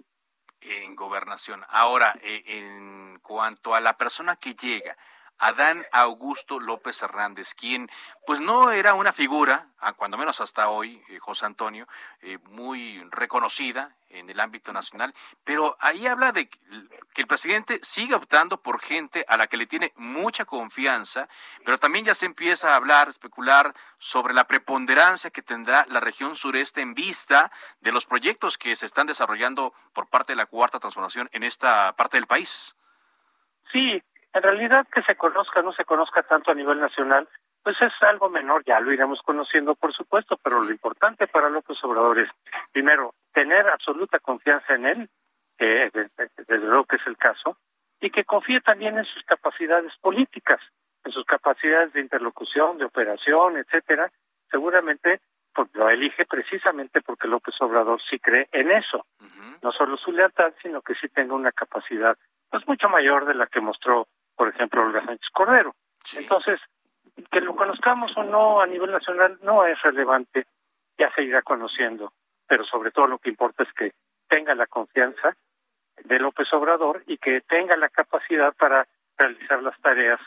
En gobernación. Ahora, eh, en cuanto a la persona que llega, Adán Augusto López Hernández, quien pues no era una figura, cuando menos hasta hoy, eh, José Antonio, eh, muy reconocida en el ámbito nacional, pero ahí habla de que el presidente sigue optando por gente a la que le tiene mucha confianza, pero también ya se empieza a hablar, especular sobre la preponderancia que tendrá la región sureste en vista de los proyectos que se están desarrollando por parte de la cuarta transformación en esta parte del país. Sí, en realidad que se conozca, no se conozca tanto a nivel nacional, pues es algo menor, ya lo iremos conociendo por supuesto, pero lo importante para López Obrador es, primero, tener absoluta confianza en él, que desde luego que es el caso, y que confíe también en sus capacidades políticas, en sus capacidades de interlocución, de operación, etcétera, seguramente pues, lo elige precisamente porque López Obrador sí cree en eso, no solo su lealtad, sino que sí tenga una capacidad pues mucho mayor de la que mostró por ejemplo, Olga Sánchez Cordero. Entonces, que lo conozcamos o no a nivel nacional no es relevante, ya se irá conociendo, pero sobre todo lo que importa es que tenga la confianza de López Obrador y que tenga la capacidad para realizar las tareas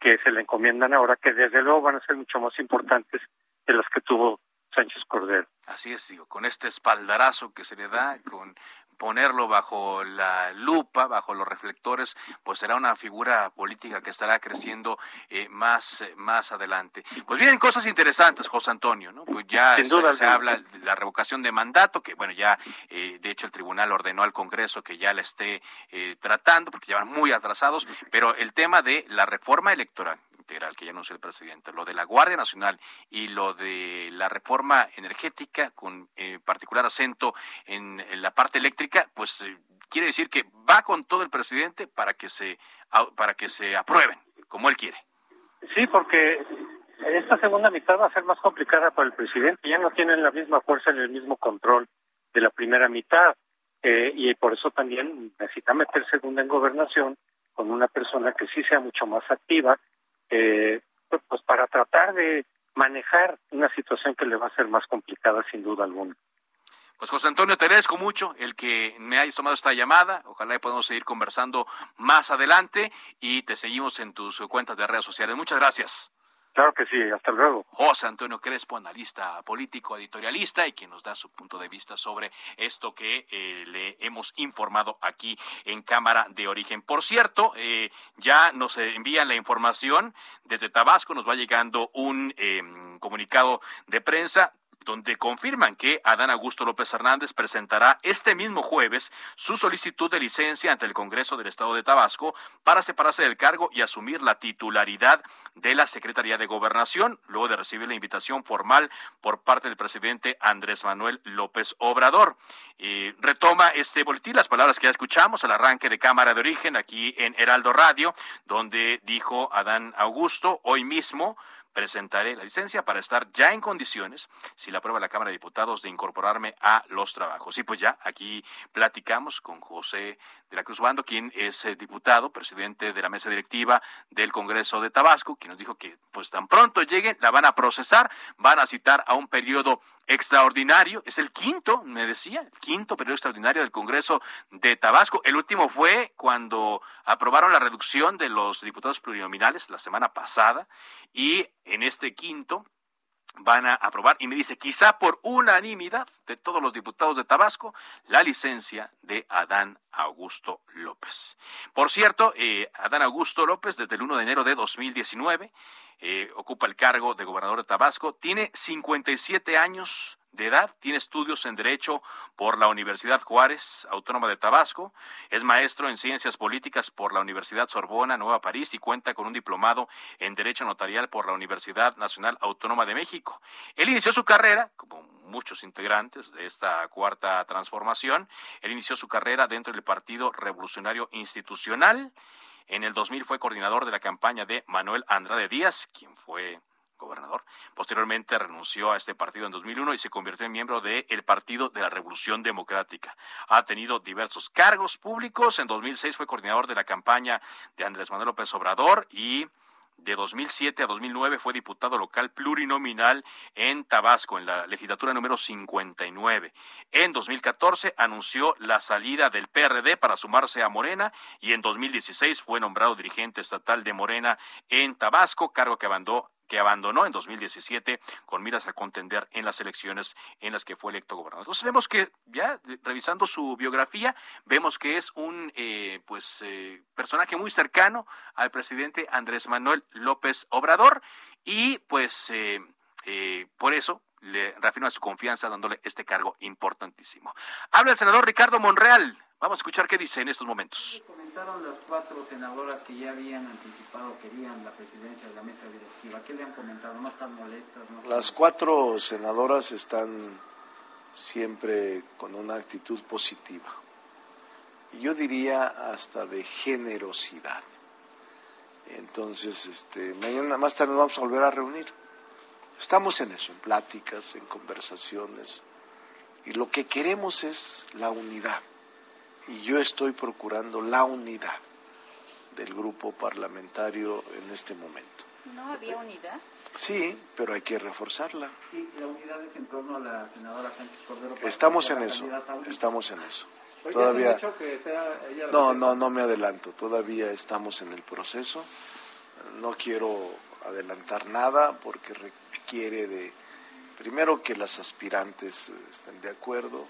que se le encomiendan ahora, que desde luego van a ser mucho más importantes de las que tuvo Sánchez Cordero. Así es, digo, con este espaldarazo que se le da, con ponerlo bajo la lupa, bajo los reflectores, pues será una figura política que estará creciendo eh, más, eh, más adelante. Pues vienen cosas interesantes, José Antonio, ¿no? Pues ya se, habla de la revocación de mandato, que bueno, ya eh, de hecho el tribunal ordenó al Congreso que ya la esté tratando, porque ya van muy atrasados, pero el tema de la reforma electoral, integral que ya anunció el presidente, lo de la Guardia Nacional y lo de la reforma energética con particular acento en, la parte eléctrica, pues eh, quiere decir que va con todo el presidente para que se para que se aprueben como él quiere. Sí, porque esta segunda mitad va a ser más complicada para el presidente, ya no tienen la misma fuerza ni el mismo control de la primera mitad. Eh, y por eso también necesita meter segunda en gobernación con una persona que sí sea mucho más activa, eh, pues para tratar de manejar una situación que le va a ser más complicada sin duda alguna. Pues José Antonio, te agradezco mucho el que me hayas tomado esta llamada. Ojalá podamos seguir conversando más adelante y te seguimos en tus cuentas de redes sociales. Muchas gracias. Claro que sí, hasta luego. José Antonio Crespo, analista político, editorialista y quien nos da su punto de vista sobre esto que eh, le hemos informado aquí en Cámara de Origen. Por cierto, eh, ya nos envían la información desde Tabasco, nos va llegando un em, comunicado de prensa donde confirman que Adán Augusto López Hernández presentará este mismo jueves su solicitud de licencia ante el Congreso del Estado de Tabasco para separarse del cargo y asumir la titularidad de la Secretaría de Gobernación, luego de recibir la invitación formal por parte del presidente Andrés Manuel López Obrador. retoma este boletín las palabras que ya escuchamos al arranque de Cámara de Origen aquí en Heraldo Radio, donde dijo Adán Augusto, hoy mismo presentaré la licencia para estar ya en condiciones, si la aprueba la Cámara de Diputados, de incorporarme a los trabajos. Y pues ya aquí platicamos con José de la Cruz Bando, quien es eh, diputado, presidente de la mesa directiva del Congreso de Tabasco, quien nos dijo que pues tan pronto lleguen, la van a procesar, van a citar a un periodo extraordinario, es el quinto, me decía, el quinto periodo extraordinario del Congreso de Tabasco. El último fue cuando aprobaron la reducción de los diputados plurinominales la semana pasada y en este quinto van a aprobar, y me dice, quizá por unanimidad de todos los diputados de Tabasco, la licencia de Adán Augusto López. Por cierto, eh, Adán Augusto López, desde el 1 de enero de 2019, eh, ocupa el cargo de gobernador de Tabasco, tiene 57 años de edad, tiene estudios en Derecho por la Universidad Juárez Autónoma de Tabasco, es maestro en Ciencias Políticas por la Universidad Sorbona Nueva París y cuenta con un diplomado en Derecho Notarial por la Universidad Nacional Autónoma de México. Él inició su carrera, como muchos integrantes de esta cuarta transformación, él inició su carrera dentro del Partido Revolucionario Institucional. En el 2000 fue coordinador de la campaña de Manuel Andrade Díaz, quien fue gobernador. Posteriormente renunció a este partido en 2001 y se convirtió en miembro del Partido de la Revolución Democrática. Ha tenido diversos cargos públicos. En 2006 fue coordinador de la campaña de Andrés Manuel López Obrador y de 2007 a 2009 fue diputado local plurinominal en Tabasco, en la legislatura número 59. En 2014 anunció la salida del PRD para sumarse a Morena y en 2016 fue nombrado dirigente estatal de Morena en Tabasco, cargo que abandonó que abandonó en 2017 con miras a contender en las elecciones en las que fue electo gobernador. Entonces vemos que ya revisando su biografía vemos que es un eh, pues eh, personaje muy cercano al presidente Andrés Manuel López Obrador y pues eh, por eso le reafirma su confianza dándole este cargo importantísimo. Habla el senador Ricardo Monreal. Vamos a escuchar qué dice en estos momentos. Comentaron las cuatro senadoras que ya habían anticipado querían la presidencia de la mesa directiva. ¿Qué le han comentado? ¿No están molestas? las cuatro senadoras están siempre con una actitud positiva. Yo diría hasta de generosidad. Entonces, este, mañana más tarde nos vamos a volver a reunir. Estamos en eso, en pláticas, en conversaciones. Y lo que queremos es la unidad y yo estoy procurando la unidad del grupo parlamentario en este momento. ¿No había unidad? Sí, pero hay que reforzarla. ¿Y la unidad es en torno a la senadora Sánchez Cordero? Estamos en eso, estamos en eso. Todavía No, no, no me adelanto, todavía estamos en el proceso. No quiero adelantar nada porque requiere de primero que las aspirantes estén de acuerdo,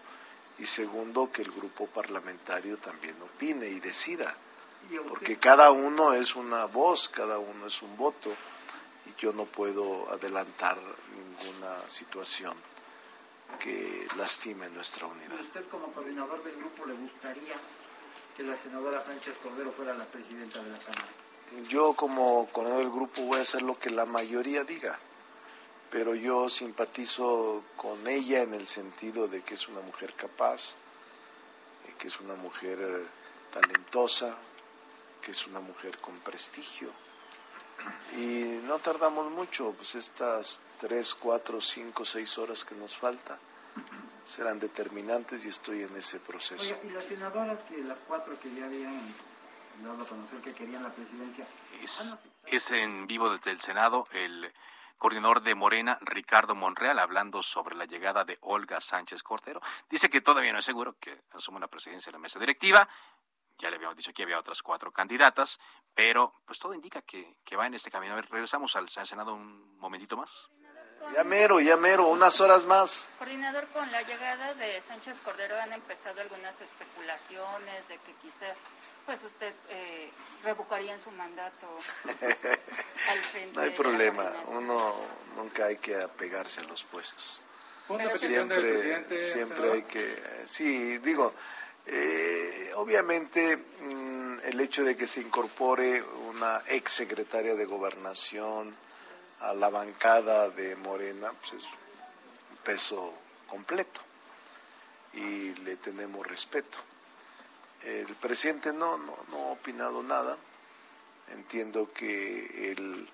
y segundo que el grupo parlamentario también opine y decida, porque cada uno es una voz, cada uno es un voto y yo no puedo adelantar ninguna situación que lastime nuestra unidad. ¿Usted como coordinador del grupo le gustaría que la senadora Sánchez Cordero fuera la presidenta de la Cámara? Yo como coordinador del grupo voy a hacer lo que la mayoría diga pero yo simpatizo con ella en el sentido de que es una mujer capaz, que es una mujer eh, talentosa, que es una mujer con prestigio. Y no tardamos mucho, pues estas tres, cuatro, cinco, seis horas que nos falta serán determinantes y estoy en ese proceso. y las senadoras, que las cuatro que ya habían dado a conocer que querían la presidencia. Es, es en vivo desde el Senado el coordinador de Morena, Ricardo Monreal, hablando sobre la llegada de Olga Sánchez Cordero. Dice que todavía no es seguro que asuma la presidencia de la mesa directiva. Ya le habíamos dicho que había otras cuatro candidatas, pero pues todo indica que, va en este camino. A ver, regresamos al Senado un momentito más. Ya mero, ya mero, unas horas más. Coordinador, con la llegada de Sánchez Cordero han empezado algunas especulaciones de que quizás pues usted eh, revocaría en su mandato al frente. No hay problema, uno nunca hay que apegarse a los puestos. Siempre, siempre hay que, sí, digo, eh, obviamente mm, el hecho de que se incorpore una ex secretaria de gobernación a la bancada de Morena, pues es un peso completo y le tenemos respeto. El presidente no, no, no ha opinado nada. Entiendo que él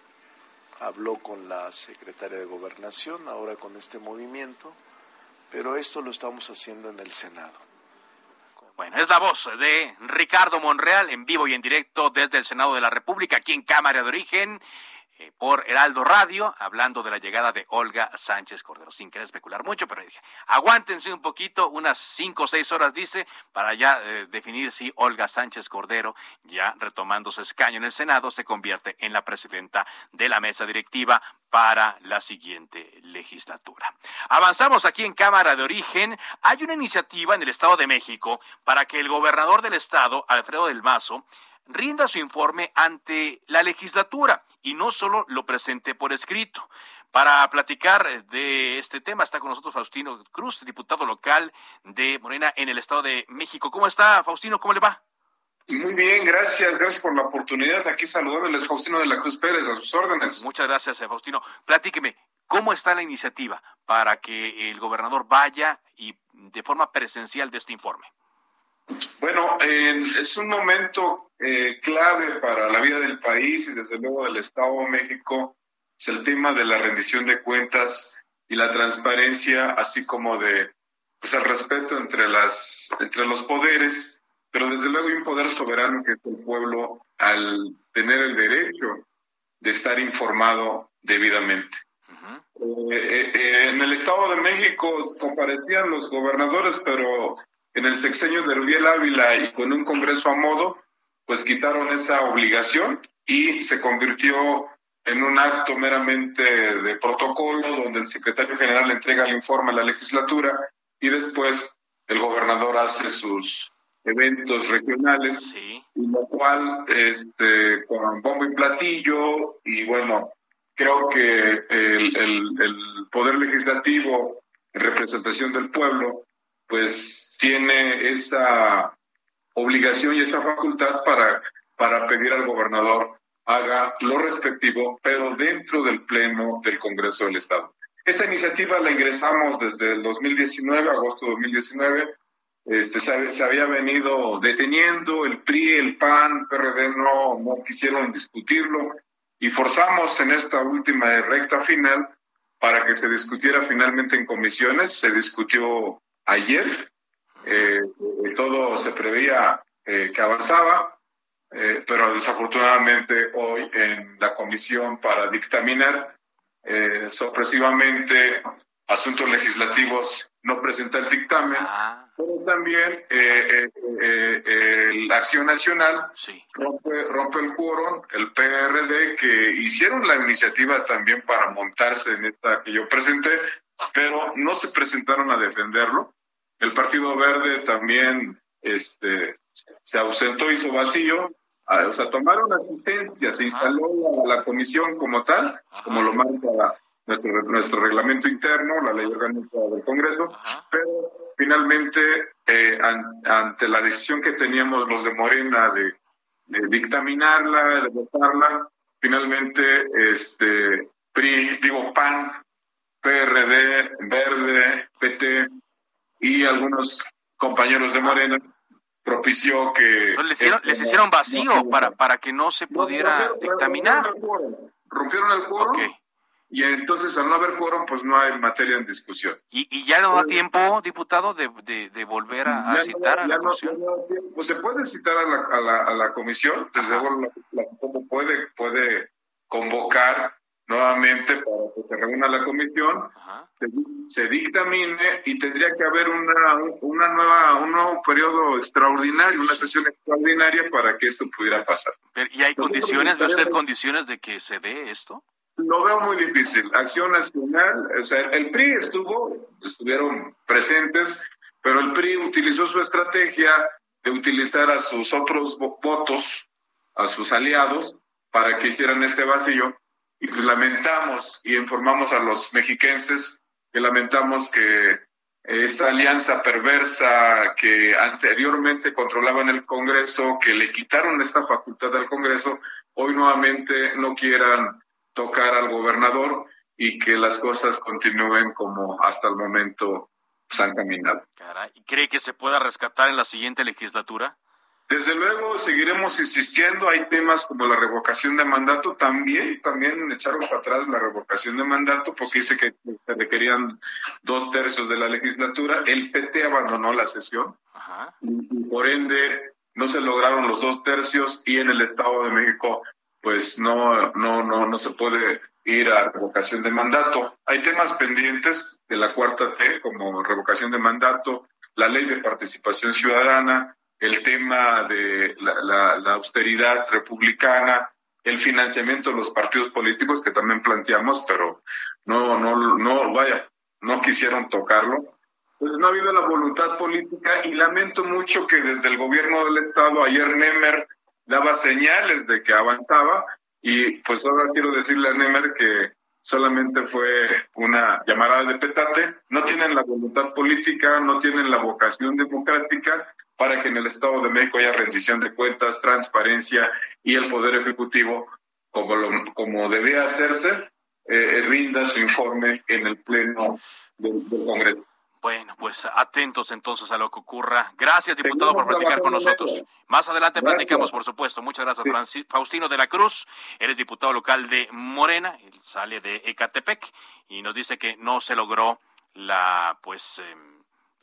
habló con la secretaria de Gobernación, ahora con este movimiento, pero esto lo estamos haciendo en el Senado. Bueno, es la voz de Ricardo Monreal en vivo y en directo desde el Senado de la República, aquí en Cámara de Origen. Eh, por Heraldo Radio, hablando de la llegada de Olga Sánchez Cordero. Sin querer especular mucho, pero dije, aguántense un poquito, unas cinco o seis horas, dice, para ya eh, definir si Olga Sánchez Cordero, ya retomando su escaño en el Senado, se convierte en la presidenta de la mesa directiva para la siguiente legislatura. Avanzamos aquí en Cámara de Origen. Hay una iniciativa en el Estado de México para que el gobernador del Estado, Alfredo del Mazo, rinda su informe ante la legislatura y no solo lo presente por escrito. Para platicar de este tema está con nosotros Faustino Cruz, diputado local de Morena en el Estado de México. ¿Cómo está, Faustino? ¿Cómo le va? Muy bien, gracias, gracias por la oportunidad. Aquí saludándoles, Faustino de la Cruz Pérez, a sus órdenes. Muchas gracias, eh, Faustino. Platíqueme, ¿cómo está la iniciativa para que el gobernador vaya y de forma presencial de este informe? Bueno, es un momento eh, clave para la vida del país y desde luego del Estado de México. Es el tema de la rendición de cuentas y la transparencia, así como de pues, el respeto entre, las, entre los poderes, pero desde luego hay un poder soberano que es el pueblo al tener el derecho de estar informado debidamente. Eh, eh, en el Estado de México comparecían los gobernadores, pero en el sexenio de Rubiel Ávila y con un Congreso a modo, pues quitaron esa obligación y se convirtió en un acto meramente de protocolo donde el secretario general entrega el informe a la legislatura y después el gobernador hace sus eventos regionales, y lo cual este, con bombo y platillo y bueno, creo que el, el poder legislativo en representación del pueblo pues tiene esa obligación y esa facultad para, para pedir al gobernador haga lo respectivo, pero dentro del Pleno del Congreso del Estado. Esta iniciativa la ingresamos desde el 2019, agosto de 2019. Este, se, había venido deteniendo, el PRI, el PAN, PRD no, no quisieron discutirlo y forzamos en esta última recta final para que se discutiera finalmente en comisiones. Se discutió ayer. Eh, todo se preveía eh, que avanzaba, eh, pero desafortunadamente hoy en la comisión para dictaminar, sorpresivamente, asuntos legislativos no presenta el dictamen, ah. pero también la Acción Nacional rompe, rompe el quórum, el PRD, que hicieron la iniciativa también para montarse en esta que yo presenté, pero no se presentaron a defenderlo. El Partido Verde también este, se ausentó, hizo vacío, o sea, tomaron asistencia, se instaló la, comisión como tal, como lo marca nuestro, nuestro, reglamento interno, la ley orgánica del Congreso, pero finalmente, eh, ante la decisión que teníamos los de Morena de, dictaminarla, de votarla, finalmente, este, PRI, digo, PAN, PRD, Verde, PT, y algunos compañeros de Morena propició que... les hicieron, vacío para, para que no se pudiera dictaminar. Rompieron el quórum. Y entonces, al no haber quórum, pues no hay materia en discusión. ¿Y, y ya no da tiempo, diputado, de, de, volver a, citar a la comisión? pues se puede citar a la, a la, a la comisión, desde luego la, puede, puede convocar nuevamente para que se reúna la comisión, se, dictamine y tendría que haber una, una nueva, un nuevo periodo extraordinario, una sesión extraordinaria para que esto pudiera pasar. ¿Y hay condiciones, ve usted condiciones de que se dé esto? Lo veo muy difícil. Acción Nacional, o sea, el PRI estuvo, estuvieron presentes, pero el PRI utilizó su estrategia de utilizar a sus otros votos, a sus aliados, para que hicieran este vacío y pues lamentamos y informamos a los mexiquenses que lamentamos que esta alianza perversa que anteriormente controlaban el Congreso, que le quitaron esta facultad al Congreso, hoy nuevamente no quieran tocar al gobernador y que las cosas continúen como hasta el momento se han caminado. ¿Y cree que se pueda rescatar en la siguiente legislatura? Desde luego seguiremos insistiendo, hay temas como la revocación de mandato, también, también echaron para atrás la revocación de mandato porque dice que se requerían dos tercios de la legislatura, el PT abandonó la sesión y por ende no se lograron los dos tercios y en el Estado de México pues no, no, no, no se puede ir a revocación de mandato. Hay temas pendientes de la cuarta T, como revocación de mandato, la ley de participación ciudadana, el tema de la, austeridad republicana, el financiamiento de los partidos políticos que también planteamos, pero no, no, no, vaya, no quisieron tocarlo. Pues no ha habido la voluntad política y lamento mucho que desde el gobierno del estado ayer Nemer daba señales de que avanzaba y pues ahora quiero decirle a Nemer que solamente fue una llamada de petate, no tienen la voluntad política, no tienen la vocación democrática para que en el Estado de México haya rendición de cuentas, transparencia y el Poder Ejecutivo, como, lo, como debía hacerse, eh, rinda su informe en el Pleno del, Congreso. Bueno, pues atentos entonces a lo que ocurra. Gracias, diputado, por platicar con nosotros. Más adelante platicamos, por supuesto. Muchas gracias, Faustino de la Cruz. Eres diputado local de Morena, él sale de Ecatepec y nos dice que no se logró la, pues, em,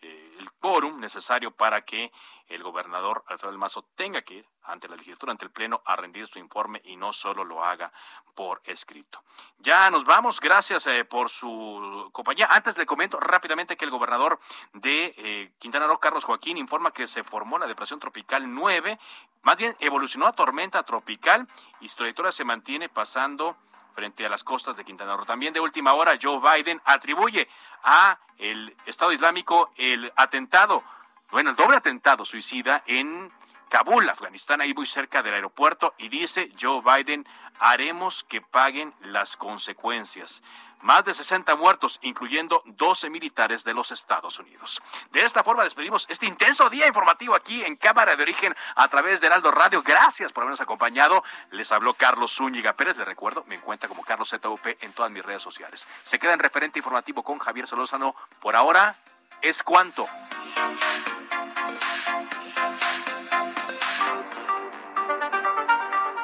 el quórum necesario para que el gobernador Alfredo del Mazo tenga que ir ante la legislatura, ante el Pleno, a rendir su informe y no solo lo haga por escrito. Ya nos vamos, gracias eh, por su compañía. Antes le comento rápidamente que el gobernador de eh, Quintana Roo, Carlos Joaquín, informa que se formó la depresión tropical 9, más bien evolucionó a tormenta tropical y su trayectoria se mantiene pasando frente a las costas de Quintana Roo. También de última hora, Joe Biden atribuye a el Estado Islámico el atentado, bueno, el doble atentado suicida en Kabul, Afganistán, ahí muy cerca del aeropuerto, y dice Joe Biden, haremos que paguen las consecuencias más de 60 muertos, incluyendo 12 militares de los Estados Unidos. De esta forma despedimos este intenso día informativo aquí en Cámara de Origen a través de Heraldo Radio. Gracias por habernos acompañado. Les habló Carlos Zúñiga Pérez. Les recuerdo, me encuentra como Carlos ZUP en todas mis redes sociales. Se queda en referente informativo con Javier Solózano. Por ahora, es cuanto.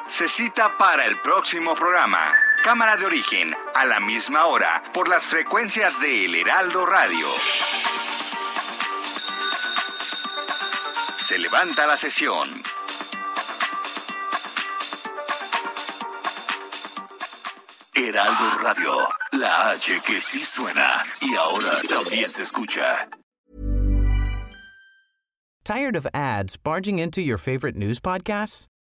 Se cita para el próximo programa. Cámara de origen, a la misma hora, por las frecuencias de El Heraldo Radio. Se levanta la sesión. Heraldo Radio, la H que sí suena y ahora también se escucha. ¿Tired of ads barging into your favorite news podcasts?